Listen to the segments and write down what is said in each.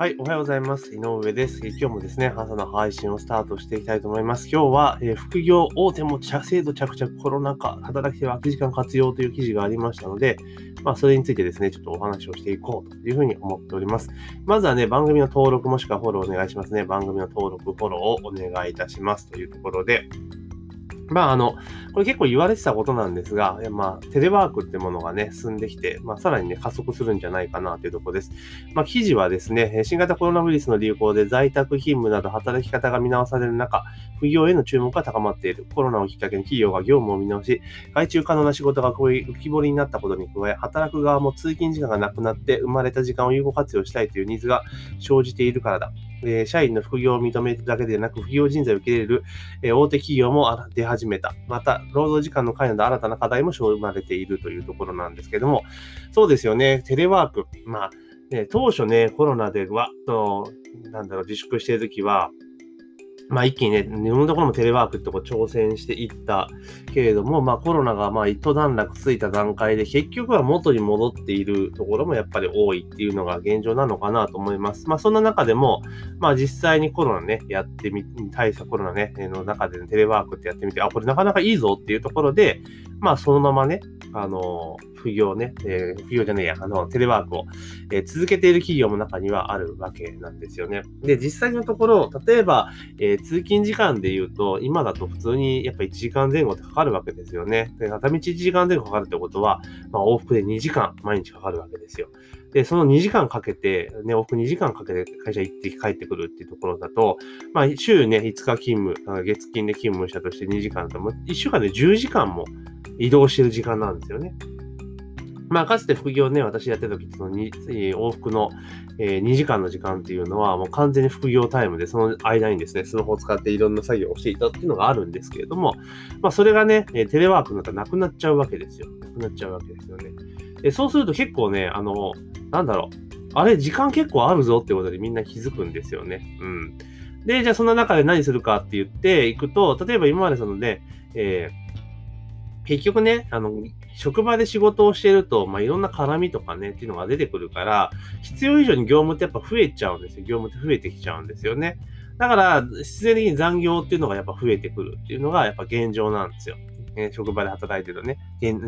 はい、おはようございます。井上です。今日もですね、朝の配信をスタートしていきたいと思います。今日は、えー、副業大手も制度着々コロナ禍、働き手は空き時間活用という記事がありましたので、まあ、それについてですね、ちょっとお話をしていこうというふうに思っております。まずはね、番組の登録もしくはフォローお願いしますね。番組の登録、フォローをお願いいたしますというところで、まあ、あの、これ結構言われてたことなんですが、まあ、テレワークってものがね、進んできて、まあ、さらにね、加速するんじゃないかなというところです。まあ、記事はですね、新型コロナウイルスの流行で在宅勤務など働き方が見直される中、副業への注目が高まっている。コロナをきっかけに企業が業務を見直し、外注可能な仕事がこういう浮き彫りになったことに加え、働く側も通勤時間がなくなって生まれた時間を有効活用したいというニーズが生じているからだ。え、社員の副業を認めるだけでなく、副業人材を受け入れる、え、大手企業も出始めた。また、労働時間の関与の新たな課題も生まれているというところなんですけども、そうですよね、テレワーク。まあ、ね、当初ね、コロナでわっと、なんだろう、自粛しているときは、まあ一気にね、日本のところもテレワークってこう挑戦していったけれども、まあコロナがまあ一段落ついた段階で結局は元に戻っているところもやっぱり多いっていうのが現状なのかなと思います。まあそんな中でも、まあ実際にコロナね、やってみ、対策コロナね、の中で、ね、テレワークってやってみて、あ、これなかなかいいぞっていうところで、まあそのままね、あの、副業ね、えー、副業じゃねえや、あの、テレワークを、えー、続けている企業も中にはあるわけなんですよね。で、実際のところ、例えば、えー、通勤時間で言うと、今だと普通にやっぱ1時間前後ってかかるわけですよね。で、片道1時間前後かかるってことは、まあ、往復で2時間毎日かかるわけですよ。で、その2時間かけて、ね、往復2時間かけて会社行って帰ってくるっていうところだと、まあ、週ね、5日勤務、月金で勤務したとして2時間だと、1週間で10時間も移動してる時間なんですよね。まあ、かつて副業ね、私やってた時、その往復の、えー、2時間の時間っていうのは、もう完全に副業タイムで、その間にですね、スマホを使っていろんな作業をしていたっていうのがあるんですけれども、まあ、それがね、テレワークになったらなくなっちゃうわけですよ。なくなっちゃうわけですよね。でそうすると結構ね、あの、なんだろう、あれ、時間結構あるぞってことでみんな気づくんですよね。うん。で、じゃあその中で何するかって言っていくと、例えば今までそのね、えー結局ね、あの、職場で仕事をしてると、まあ、いろんな絡みとかね、っていうのが出てくるから、必要以上に業務ってやっぱ増えちゃうんですよ。業務って増えてきちゃうんですよね。だから、自然的に残業っていうのがやっぱ増えてくるっていうのがやっぱ現状なんですよ。え職場で働いてるとね、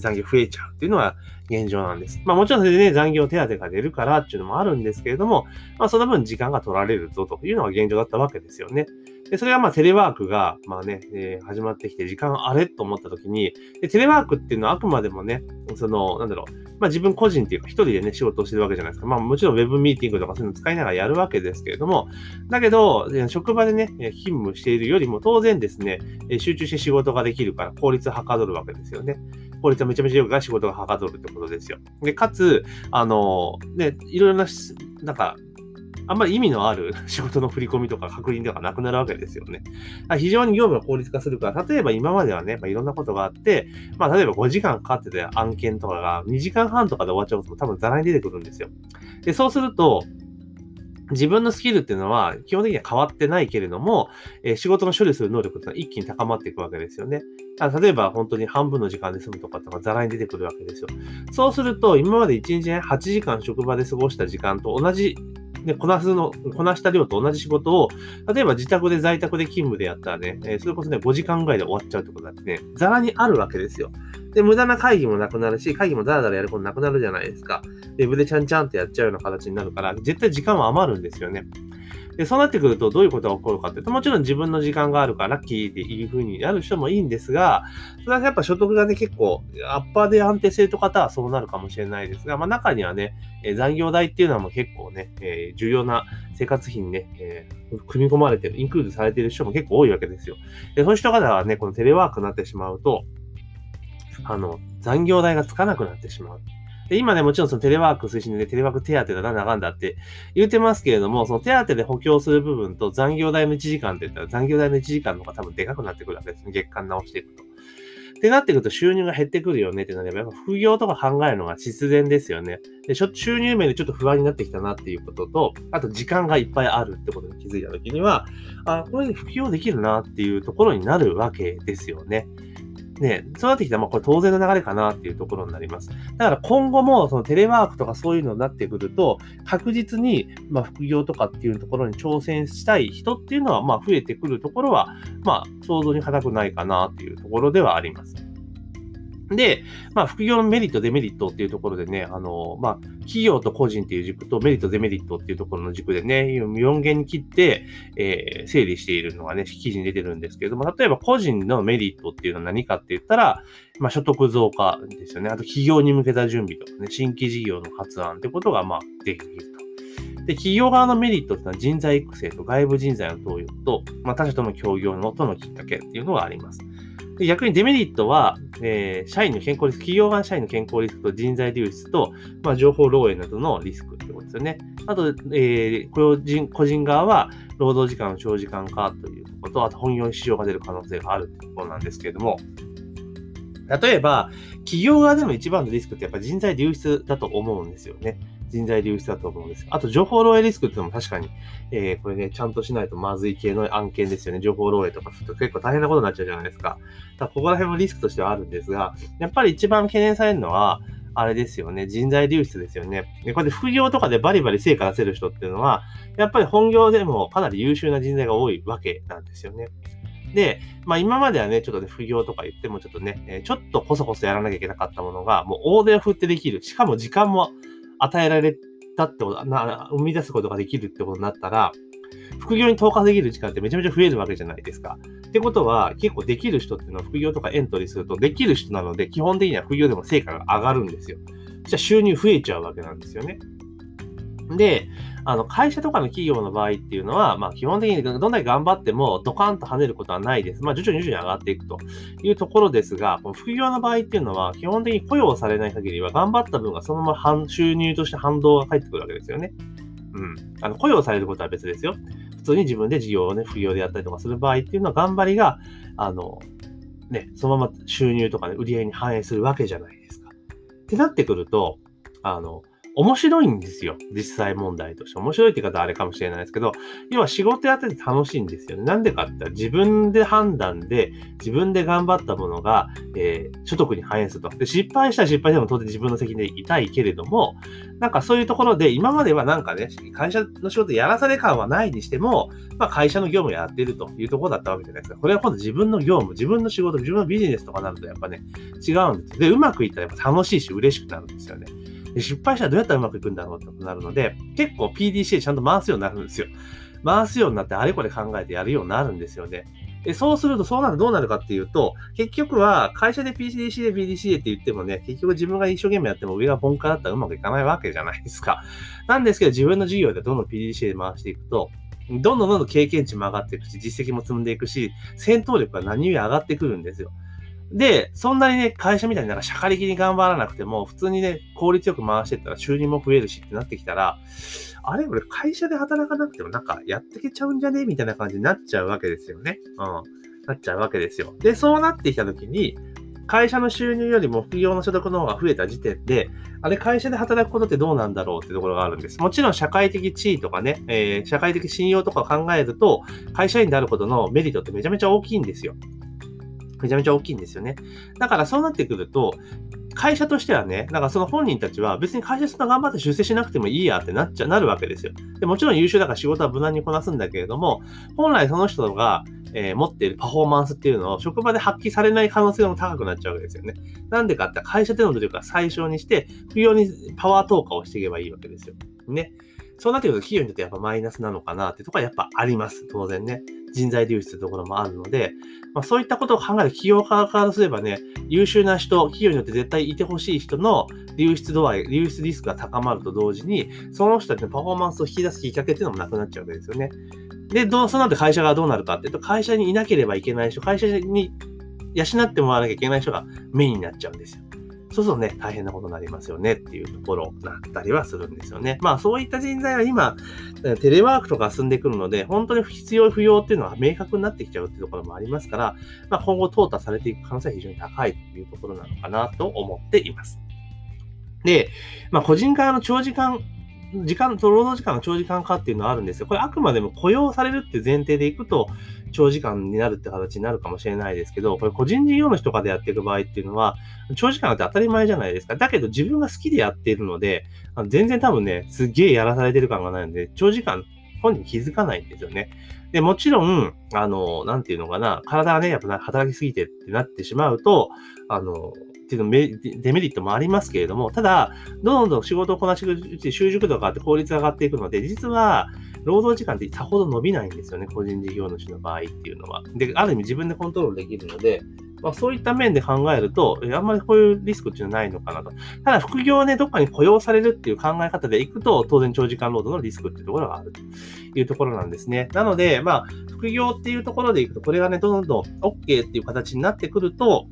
残業増えちゃうっていうのは現状なんです。まあもちろんそれでね、残業手当が出るからっていうのもあるんですけれども、まあその分時間が取られるぞというのが現状だったわけですよね。で、それはまあテレワークが、まあね、えー、始まってきて時間あれと思った時にで、テレワークっていうのはあくまでもね、その、なんだろう、まあ自分個人っていうか一人でね、仕事をしてるわけじゃないですか。まあもちろんウェブミーティングとかそういうの使いながらやるわけですけれども、だけど、職場でね、勤務しているよりも当然ですね、集中して仕事ができるから効率はかどるわけですよね。効率はめちゃめちゃ良くが仕事がはかどるってことですよ。で、かつ、あの、ね、いろいろな、なんか、あんまり意味のある 仕事の振り込みとか確認とかなくなるわけですよね。非常に業務が効率化するから、例えば今まではね、まあ、いろんなことがあって、まあ、例えば5時間かかってた案件とかが2時間半とかで終わっちゃうことも多分ざらに出てくるんですよ。で、そうすると、自分のスキルっていうのは基本的には変わってないけれども、えー、仕事の処理する能力っていうのは一気に高まっていくわけですよね。例えば本当に半分の時間で済むとかとかザラに出てくるわけですよ。そうすると今まで1日ね、8時間職場で過ごした時間と同じで、こなすの、こなした量と同じ仕事を、例えば自宅で在宅で勤務でやったらね、え、それこそね、5時間ぐらいで終わっちゃうってことだってね、ざらにあるわけですよ。で、無駄な会議もなくなるし、会議もだらだらやることなくなるじゃないですか。ウェブでちゃんちゃんってやっちゃうような形になるから、絶対時間は余るんですよね。で、そうなってくるとどういうことが起こるかっていうと、もちろん自分の時間があるからラッキーでいう風になる人もいいんですが、それはやっぱ所得がね、結構、アッパーで安定してる方はそうなるかもしれないですが、まあ中にはね、え残業代っていうのはもう結構ね、えー、重要な生活費にね、えー、組み込まれてる、インクルードされてる人も結構多いわけですよ。で、そういう人方はね、このテレワークになってしまうと、あの、残業代がつかなくなってしまう。で、今ね、もちろんそのテレワーク推進で、ね、テレワーク手当だなんだかんだって言ってますけれども、その手当で補強する部分と残業代の1時間って言ったら残業代の1時間の方が多分でかくなってくるわけですね。月間直していくと。ってなってくると収入が減ってくるよねってなれば、やっぱ副業とか考えるのが必然ですよね。で、収入面でちょっと不安になってきたなっていうことと、あと時間がいっぱいあるってことに気づいたときには、あ、これで副業できるなっていうところになるわけですよね。ね、そうなってきたら、まあ、これ当然の流れかなっていうところになります。だから今後も、そのテレワークとかそういうのになってくると、確実に、まあ、副業とかっていうところに挑戦したい人っていうのは、まあ、増えてくるところは、まあ、想像に難くないかなっていうところではあります。で、まあ、副業のメリット、デメリットっていうところでね、あの、まあ、企業と個人っていう軸とメリット、デメリットっていうところの軸でね、4元に切って、えー、整理しているのがね、記事に出てるんですけれども、例えば個人のメリットっていうのは何かって言ったら、まあ、所得増加ですよね。あと企業に向けた準備とかね、新規事業の発案ってことが、まあ、できると。で、企業側のメリットっていうのは人材育成と外部人材の登用と、まあ、他社との協業のとのきっかけっていうのがあります。で逆にデメリットは、えー、社員の健康リスク、企業側社員の健康リスクと人材流出と、まあ、情報漏洩などのリスクってことですよね。あと、えー、個人個人側は労働時間の長時間化ということと、あと本業に支障が出る可能性があるってところなんですけれども、例えば、企業側での一番のリスクってやっぱ人材流出だと思うんですよね。人材流出だと思うんです。あと、情報漏洩リスクってのも確かに、えー、これね、ちゃんとしないとまずい系の案件ですよね。情報漏洩とかすると結構大変なことになっちゃうじゃないですか。だからここら辺もリスクとしてはあるんですが、やっぱり一番懸念されるのは、あれですよね。人材流出ですよね。で、これで副業とかでバリバリ成果出せる人っていうのは、やっぱり本業でもかなり優秀な人材が多いわけなんですよね。で、まあ今まではね、ちょっとね、副業とか言ってもちょっとね、ちょっとこそこそやらなきゃいけなかったものが、もう大手を振ってできる。しかも時間も与えられたってこと、な、生み出すことができるってことになったら、副業に投下できる時間ってめちゃめちゃ増えるわけじゃないですか。ってことは、結構できる人っていうのは副業とかエントリーすると、できる人なので、基本的には副業でも成果が上がるんですよ。じゃあ収入増えちゃうわけなんですよね。で、あの、会社とかの企業の場合っていうのは、まあ、基本的にどんだけ頑張ってもドカンと跳ねることはないです。まあ、徐々に徐々に上がっていくというところですが、この副業の場合っていうのは、基本的に雇用されない限りは、頑張った分がそのまま収入として反動が返ってくるわけですよね。うん。あの、雇用されることは別ですよ。普通に自分で事業をね、副業でやったりとかする場合っていうのは、頑張りが、あの、ね、そのまま収入とかね、売り上げに反映するわけじゃないですか。ってなってくると、あの、面白いんですよ。実際問題として。面白いって方はあれかもしれないですけど、要は仕事やってて楽しいんですよね。なんでかって言ったら自分で判断で、自分で頑張ったものが、えー、所得に反映すると。で、失敗したら失敗でも当然自分の責任で痛いけれども、なんかそういうところで、今まではなんかね、会社の仕事やらされ感はないにしても、まあ会社の業務やってるというところだったわけじゃないですか。これは今度自分の業務、自分の仕事、自分のビジネスとかなるとやっぱね、違うんです。で、うまくいったらやっぱ楽しいし嬉しくなるんですよね。失敗したらどうやったらうまくいくんだろうってなるので、結構 PDCA ちゃんと回すようになるんですよ。回すようになってあれこれ考えてやるようになるんですよね。でそうすると、そうなるとどうなるかっていうと、結局は会社で PDCA、PDCA って言ってもね、結局自分が一生懸命やっても上がポンカだったらうまくいかないわけじゃないですか。なんですけど、自分の事業でどんどん PDCA で回していくと、どんどんどんどん経験値も上がっていくし、実績も積んでいくし、戦闘力が何より上がってくるんですよ。で、そんなにね、会社みたいになんか社会的に頑張らなくても、普通にね、効率よく回してったら収入も増えるしってなってきたら、あれ俺会社で働かなくてもなんかやってけちゃうんじゃね？みたいな感じになっちゃうわけですよね。うん。なっちゃうわけですよ。で、そうなってきたときに、会社の収入よりも副業の所得の方が増えた時点で、あれ会社で働くことってどうなんだろうってところがあるんです。もちろん社会的地位とかね、えー、社会的信用とか考えると、会社員であることのメリットってめちゃめちゃ大きいんですよ。めちゃめちゃ大きいんですよね。だからそうなってくると、会社としてはね、なんかその本人たちは別に会社そんな頑張って出世しなくてもいいやってなっちゃ、なるわけですよ。でもちろん優秀だから仕事は無難にこなすんだけれども、本来その人が、えー、持っているパフォーマンスっていうのを職場で発揮されない可能性も高くなっちゃうわけですよね。なんでかって会社での努力は最小にして、不要にパワー投下をしていけばいいわけですよ。ね。そうなってくると企業にとってやっぱマイナスなのかなってとこはやっぱあります。当然ね。人材流出というところもあるので、まあ、そういったことを考える企業側からすればね、優秀な人、企業によって絶対いてほしい人の流出度合い、流出リスクが高まると同時に、その人たちのパフォーマンスを引き出すきっかけっていうのもなくなっちゃうわけですよね。で、どう、その後会社がどうなるかっていうと、会社にいなければいけない人、会社に養ってもらわなきゃいけない人がメインになっちゃうんですよ。そうするとね、大変なことになりますよねっていうところだったりはするんですよね。まあそういった人材は今、テレワークとか進んでくるので、本当に必要不要っていうのは明確になってきちゃうっていうところもありますから、まあ今後淘汰されていく可能性は非常に高いというところなのかなと思っています。で、まあ個人側の長時間時間、労働時間の長時間化っていうのはあるんですよ。これあくまでも雇用されるって前提でいくと長時間になるって形になるかもしれないですけど、これ個人事業主とかでやっていく場合っていうのは、長時間って当たり前じゃないですか。だけど自分が好きでやっているので、全然多分ね、すっげえやらされてる感がないので、長時間本人気づかないんですよね。で、もちろん、あの、なんていうのかな、体がね、やっぱ働きすぎてってなってしまうと、あの、っていうのメデメリットもありますけれども、ただ、どんどん仕事をこなしていくうち習熟度が上がって効率が上がっていくので、実は、労働時間ってさほど伸びないんですよね、個人事業主の場合っていうのは。で、ある意味自分でコントロールできるので、まあ、そういった面で考えると、あんまりこういうリスクっていうのはないのかなと。ただ、副業ね、どっかに雇用されるっていう考え方でいくと、当然長時間労働のリスクっていうところがあるというところなんですね。なので、まあ、副業っていうところでいくと、これがね、どんどん OK っていう形になってくると、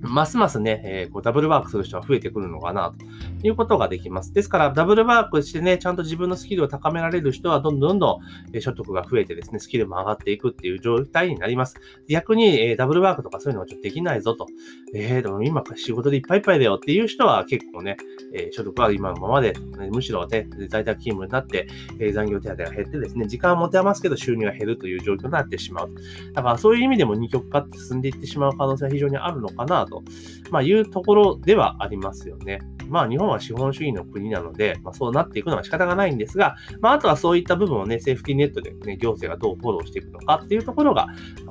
ますますね、えー、こうダブルワークする人は増えてくるのかな、ということができます。ですから、ダブルワークしてね、ちゃんと自分のスキルを高められる人は、どんどんどんどん所得が増えてですね、スキルも上がっていくっていう状態になります。逆に、えー、ダブルワークとかそういうのはちょっとできないぞと。えー、でも今仕事でいっぱいいっぱいだよっていう人は結構ね、えー、所得は今のままで、むしろね、在宅勤務になって、えー、残業手当が減ってですね、時間は持て余すけど収入が減るという状況になってしまう。だからそういう意味でも二極化って進んでいってしまう可能性は非常にあるのかなと。まあいうところではありますよね。まあ日本は資本主義の国なので、まあそうなっていくのは仕方がないんですが、まああとはそういった部分をね、セーフティネットでね、行政がどうフォローしていくのかっていうところが、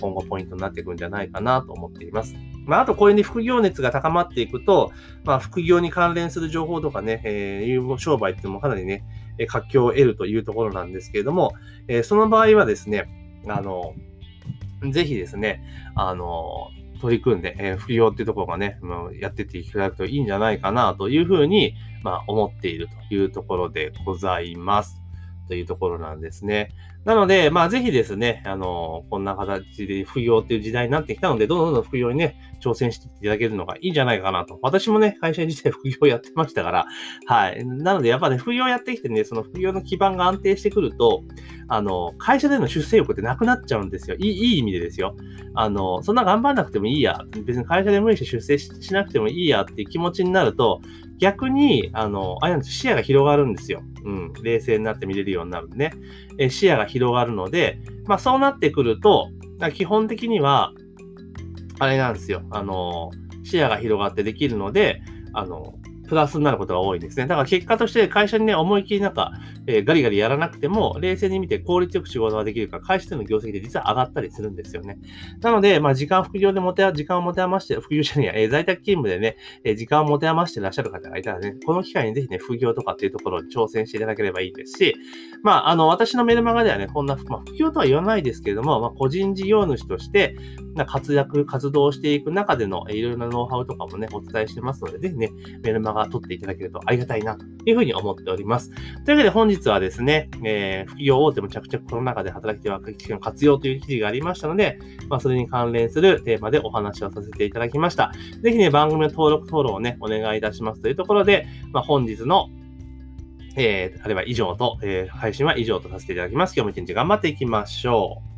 今後ポイントになっていくんじゃないかなと思っています。まああとこういうね、副業熱が高まっていくと、まあ副業に関連する情報とかね、えー、商売っていうのもかなりね、活況を得るというところなんですけれども、えー、その場合はですね、あの、ぜひですね、あの、取り組んで、えー、副業っていうところがね、まあ、やってていただくといいんじゃないかなというふうに、まあ、思っているというところでございます。というところなんですね。なので、まあ、ぜひですね、あの、こんな形で副業っていう時代になってきたので、どんどんどん副業にね、挑戦していただけるのがいいんじゃないかなと。私もね、会社自体 副業やってましたから、はい。なので、やっぱね、副業やってきてね、その副業の基盤が安定してくると、あの、会社での出世欲ってなくなっちゃうんですよ。いい、いい意味でですよ。あの、そんな頑張んなくてもいいや。別に会社で無理して出世しなくてもいいやっていう気持ちになると、逆に、あの、あれなんです視野が広がるんですよ。うん。冷静になって見れるようになるんでね。え視野が広がるので、まあそうなってくると、基本的には、あれなんですよ。あの、視野が広がってできるので、あの、プラスになることが多いんですね。だから結果として会社にね、思い切りなんか、えー、ガリガリやらなくても、冷静に見て効率よく仕事ができるか、会社での業績で実は上がったりするんですよね。なので、まあ、時間副業で持て、時間を持て余して、副業じゃねえ、ー、在宅勤務でね、えー、時間を持て余してらっしゃる方がいたらね、この機会にぜひね、副業とかっていうところに挑戦していただければいいですし、まあ、あの、私のメルマガではね、こんな、まあ、副業とは言わないですけれども、まあ、個人事業主として、活躍、活動していく中でのいろいろなノウハウとかもね、お伝えしてますので、ぜひね、メルマガは取っていただけるとありがたいなというふうに思っております。というわけで本日はですね、えー、副業大手も着々この中で働き手は機の活用という記事がありましたので、まあ、それに関連するテーマでお話をさせていただきました。ぜひね、番組の登録、登録をね、お願いいたしますというところで、まあ、本日のえー、あれは以上と、えー、配信は以上とさせていただきます。今日も一日頑張っていきましょう。